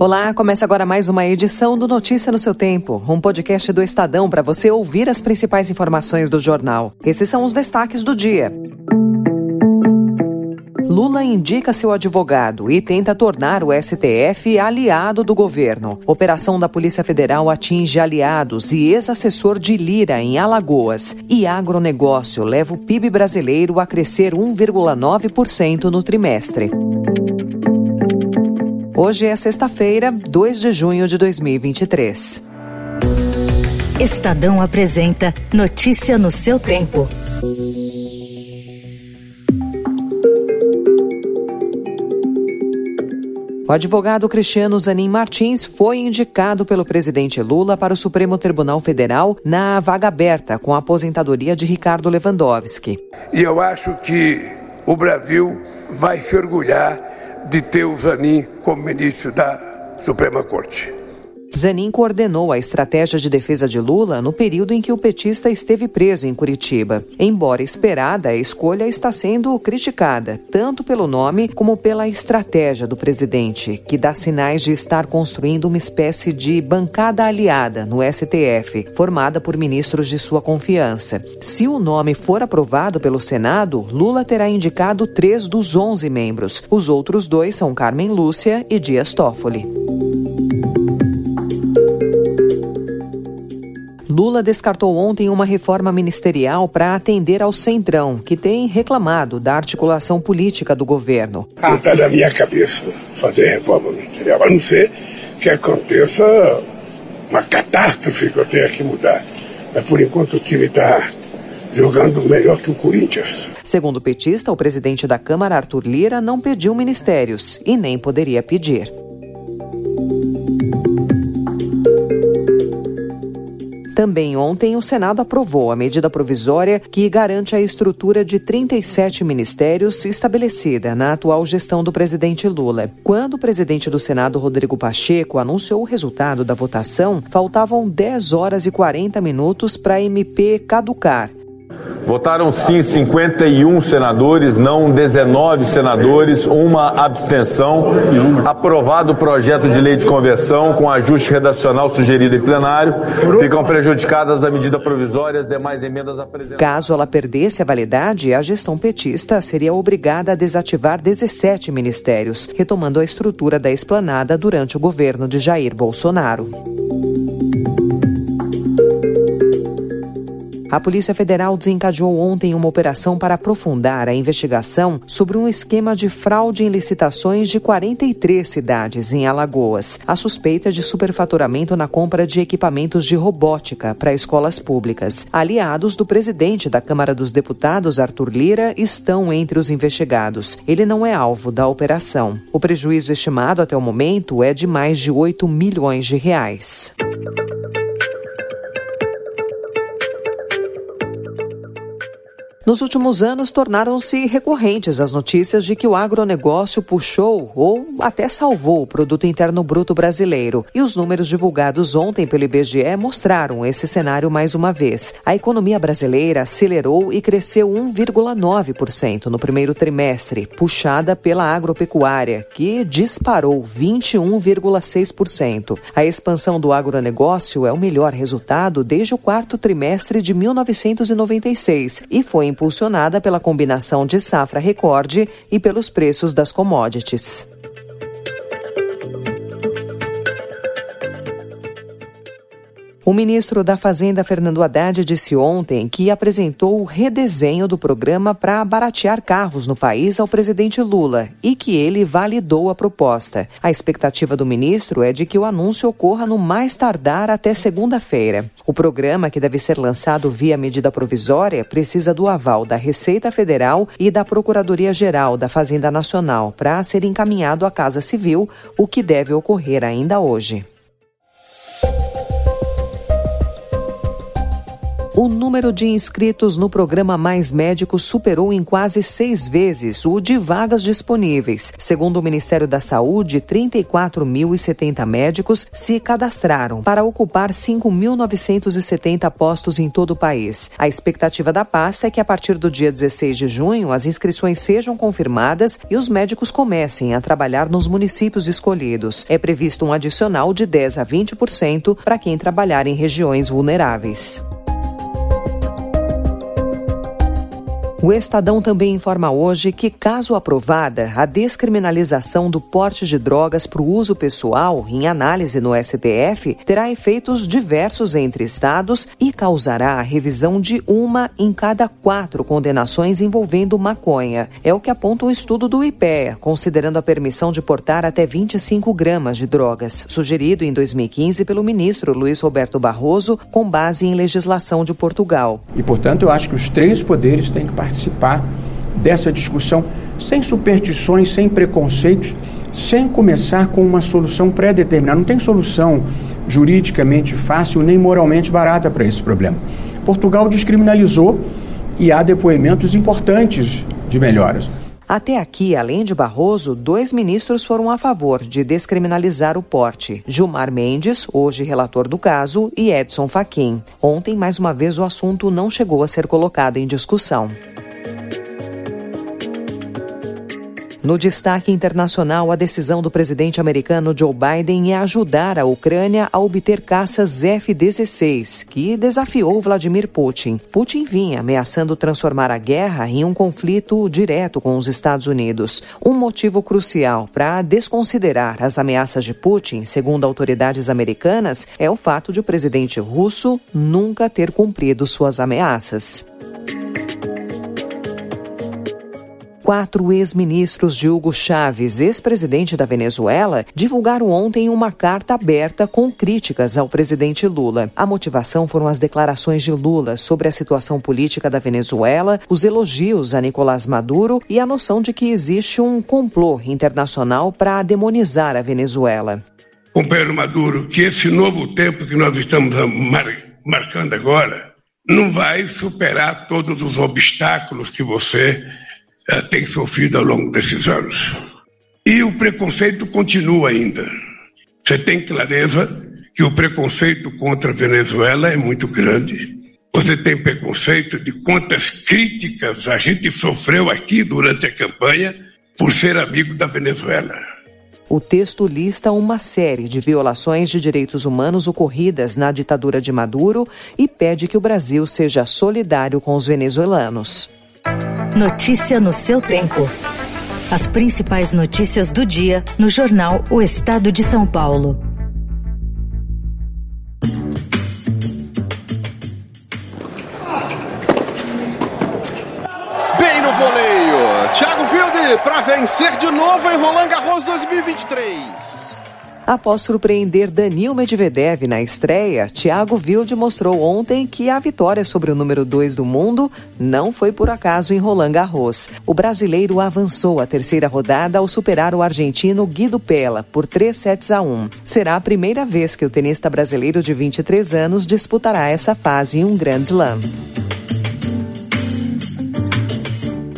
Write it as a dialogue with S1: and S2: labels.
S1: Olá, começa agora mais uma edição do Notícia no seu Tempo, um podcast do Estadão para você ouvir as principais informações do jornal. Esses são os destaques do dia. Lula indica seu advogado e tenta tornar o STF aliado do governo. Operação da Polícia Federal atinge aliados e ex-assessor de Lira em Alagoas. E agronegócio leva o PIB brasileiro a crescer 1,9% no trimestre. Hoje é sexta-feira, 2 de junho de 2023.
S2: Estadão apresenta Notícia no seu tempo.
S1: O advogado Cristiano Zanin Martins foi indicado pelo presidente Lula para o Supremo Tribunal Federal na vaga aberta com a aposentadoria de Ricardo Lewandowski.
S3: E eu acho que o Brasil vai se orgulhar de ter o Zanin como ministro da Suprema Corte.
S1: Zanin coordenou a estratégia de defesa de Lula no período em que o petista esteve preso em Curitiba. Embora esperada, a escolha está sendo criticada, tanto pelo nome como pela estratégia do presidente, que dá sinais de estar construindo uma espécie de bancada aliada no STF, formada por ministros de sua confiança. Se o nome for aprovado pelo Senado, Lula terá indicado três dos onze membros. Os outros dois são Carmen Lúcia e Dias Toffoli. Lula descartou ontem uma reforma ministerial para atender ao Centrão, que tem reclamado da articulação política do governo.
S3: Não está na minha cabeça fazer reforma ministerial, a não ser que aconteça uma catástrofe que eu tenha que mudar. Mas por enquanto o time está jogando melhor que o Corinthians.
S1: Segundo o petista, o presidente da Câmara, Arthur Lira, não pediu ministérios e nem poderia pedir. Também ontem, o Senado aprovou a medida provisória que garante a estrutura de 37 ministérios estabelecida na atual gestão do presidente Lula. Quando o presidente do Senado, Rodrigo Pacheco, anunciou o resultado da votação, faltavam 10 horas e 40 minutos para a MP caducar.
S4: Votaram sim 51 senadores, não 19 senadores, uma abstenção. Aprovado o projeto de lei de conversão com ajuste redacional sugerido em plenário. Ficam prejudicadas a medida provisória as demais emendas apresentadas.
S1: Caso ela perdesse a validade, a gestão petista seria obrigada a desativar 17 ministérios, retomando a estrutura da esplanada durante o governo de Jair Bolsonaro. A Polícia Federal desencadeou ontem uma operação para aprofundar a investigação sobre um esquema de fraude em licitações de 43 cidades em Alagoas. A suspeita de superfaturamento na compra de equipamentos de robótica para escolas públicas. Aliados do presidente da Câmara dos Deputados, Arthur Lira, estão entre os investigados. Ele não é alvo da operação. O prejuízo estimado até o momento é de mais de 8 milhões de reais. Nos últimos anos, tornaram-se recorrentes as notícias de que o agronegócio puxou ou até salvou o produto interno bruto brasileiro. E os números divulgados ontem pelo IBGE mostraram esse cenário mais uma vez. A economia brasileira acelerou e cresceu 1,9% no primeiro trimestre, puxada pela agropecuária, que disparou 21,6%. A expansão do agronegócio é o melhor resultado desde o quarto trimestre de 1996 e foi impulsionada pela combinação de safra recorde e pelos preços das commodities. O ministro da Fazenda, Fernando Haddad, disse ontem que apresentou o redesenho do programa para baratear carros no país ao presidente Lula e que ele validou a proposta. A expectativa do ministro é de que o anúncio ocorra no mais tardar até segunda-feira. O programa, que deve ser lançado via medida provisória, precisa do aval da Receita Federal e da Procuradoria-Geral da Fazenda Nacional para ser encaminhado à Casa Civil, o que deve ocorrer ainda hoje. O número de inscritos no programa Mais Médicos superou em quase seis vezes o de vagas disponíveis. Segundo o Ministério da Saúde, 34.070 médicos se cadastraram para ocupar 5.970 postos em todo o país. A expectativa da pasta é que a partir do dia 16 de junho as inscrições sejam confirmadas e os médicos comecem a trabalhar nos municípios escolhidos. É previsto um adicional de 10 a 20% para quem trabalhar em regiões vulneráveis. O Estadão também informa hoje que, caso aprovada, a descriminalização do porte de drogas para o uso pessoal, em análise no STF, terá efeitos diversos entre estados e causará a revisão de uma em cada quatro condenações envolvendo maconha. É o que aponta um estudo do IPEA, considerando a permissão de portar até 25 gramas de drogas, sugerido em 2015 pelo ministro Luiz Roberto Barroso, com base em legislação de Portugal.
S5: E, portanto, eu acho que os três poderes têm que participar participar dessa discussão sem superstições, sem preconceitos, sem começar com uma solução pré-determinada. Não tem solução juridicamente fácil nem moralmente barata para esse problema. Portugal descriminalizou e há depoimentos importantes de melhoras.
S1: Até aqui, além de Barroso, dois ministros foram a favor de descriminalizar o porte: Gilmar Mendes, hoje relator do caso, e Edson Fachin. Ontem, mais uma vez, o assunto não chegou a ser colocado em discussão. No destaque internacional, a decisão do presidente americano Joe Biden é ajudar a Ucrânia a obter caças F-16, que desafiou Vladimir Putin. Putin vinha ameaçando transformar a guerra em um conflito direto com os Estados Unidos. Um motivo crucial para desconsiderar as ameaças de Putin, segundo autoridades americanas, é o fato de o presidente russo nunca ter cumprido suas ameaças. Quatro ex-ministros de Hugo Chávez, ex-presidente da Venezuela, divulgaram ontem uma carta aberta com críticas ao presidente Lula. A motivação foram as declarações de Lula sobre a situação política da Venezuela, os elogios a Nicolás Maduro e a noção de que existe um complô internacional para demonizar a Venezuela.
S3: Companheiro Maduro, que esse novo tempo que nós estamos mar marcando agora não vai superar todos os obstáculos que você eh, tem sofrido ao longo desses anos. E o preconceito continua ainda. Você tem clareza que o preconceito contra a Venezuela é muito grande. Você tem preconceito de quantas críticas a gente sofreu aqui durante a campanha por ser amigo da Venezuela.
S1: O texto lista uma série de violações de direitos humanos ocorridas na ditadura de Maduro e pede que o Brasil seja solidário com os venezuelanos.
S2: Notícia no seu tempo. As principais notícias do dia no jornal O Estado de São Paulo.
S6: Bem no voleio, Thiago Wilde para vencer de novo em Roland Garros 2023.
S1: Após surpreender Danil Medvedev na estreia, Thiago Wilde mostrou ontem que a vitória sobre o número 2 do mundo não foi por acaso em Roland Garros. O brasileiro avançou a terceira rodada ao superar o argentino Guido Pella por 3 sets a 1. Será a primeira vez que o tenista brasileiro de 23 anos disputará essa fase em um Grand Slam.